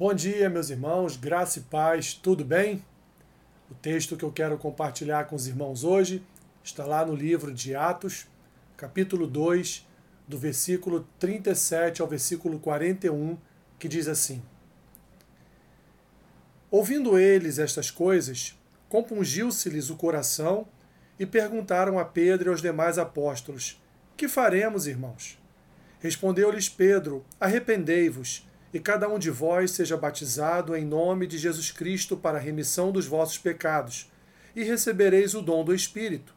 Bom dia, meus irmãos, graça e paz, tudo bem? O texto que eu quero compartilhar com os irmãos hoje está lá no livro de Atos, capítulo 2, do versículo 37 ao versículo 41, que diz assim: Ouvindo eles estas coisas, compungiu-se-lhes o coração e perguntaram a Pedro e aos demais apóstolos: Que faremos, irmãos? Respondeu-lhes Pedro: Arrependei-vos e cada um de vós seja batizado em nome de Jesus Cristo para a remissão dos vossos pecados, e recebereis o dom do Espírito.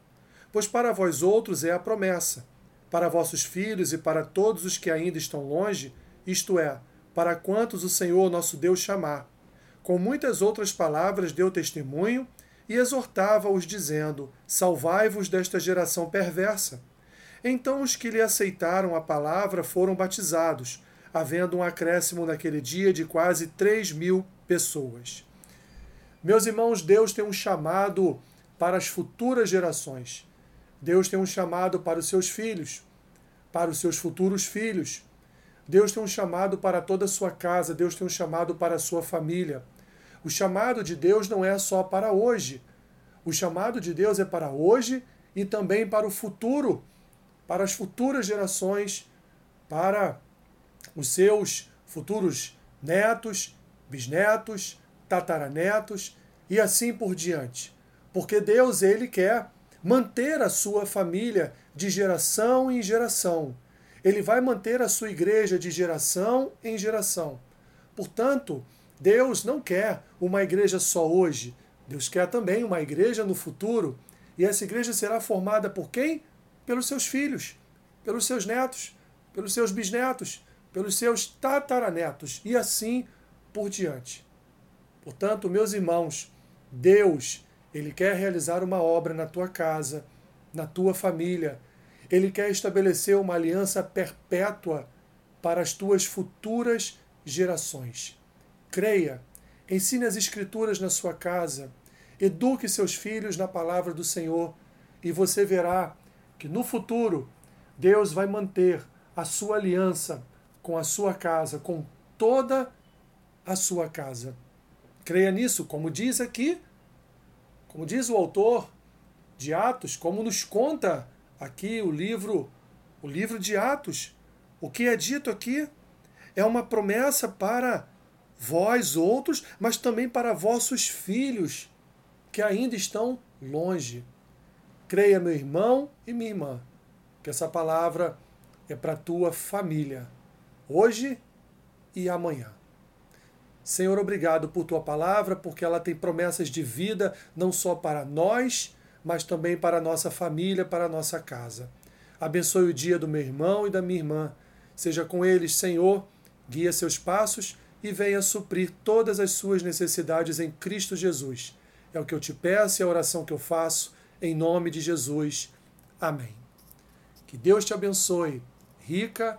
Pois para vós outros é a promessa, para vossos filhos e para todos os que ainda estão longe, isto é, para quantos o Senhor nosso Deus chamar. Com muitas outras palavras deu testemunho e exortava-os, dizendo: Salvai-vos desta geração perversa. Então os que lhe aceitaram a palavra foram batizados havendo um acréscimo naquele dia de quase 3 mil pessoas. Meus irmãos, Deus tem um chamado para as futuras gerações. Deus tem um chamado para os seus filhos, para os seus futuros filhos. Deus tem um chamado para toda a sua casa, Deus tem um chamado para a sua família. O chamado de Deus não é só para hoje. O chamado de Deus é para hoje e também para o futuro, para as futuras gerações, para os seus futuros netos, bisnetos, tataranetos e assim por diante. Porque Deus ele quer manter a sua família de geração em geração. Ele vai manter a sua igreja de geração em geração. Portanto, Deus não quer uma igreja só hoje. Deus quer também uma igreja no futuro. E essa igreja será formada por quem? Pelos seus filhos, pelos seus netos, pelos seus bisnetos, pelos seus tataranetos e assim por diante. Portanto, meus irmãos, Deus, ele quer realizar uma obra na tua casa, na tua família. Ele quer estabelecer uma aliança perpétua para as tuas futuras gerações. Creia, ensine as Escrituras na sua casa, eduque seus filhos na palavra do Senhor e você verá que no futuro Deus vai manter a sua aliança com a sua casa, com toda a sua casa. Creia nisso, como diz aqui, como diz o autor de Atos, como nos conta aqui o livro, o livro de Atos. O que é dito aqui é uma promessa para vós outros, mas também para vossos filhos que ainda estão longe. Creia, meu irmão e minha irmã, que essa palavra é para tua família hoje e amanhã. Senhor, obrigado por tua palavra, porque ela tem promessas de vida não só para nós, mas também para a nossa família, para a nossa casa. Abençoe o dia do meu irmão e da minha irmã. Seja com eles, Senhor, guia seus passos e venha suprir todas as suas necessidades em Cristo Jesus. É o que eu te peço e a oração que eu faço, em nome de Jesus. Amém. Que Deus te abençoe, rica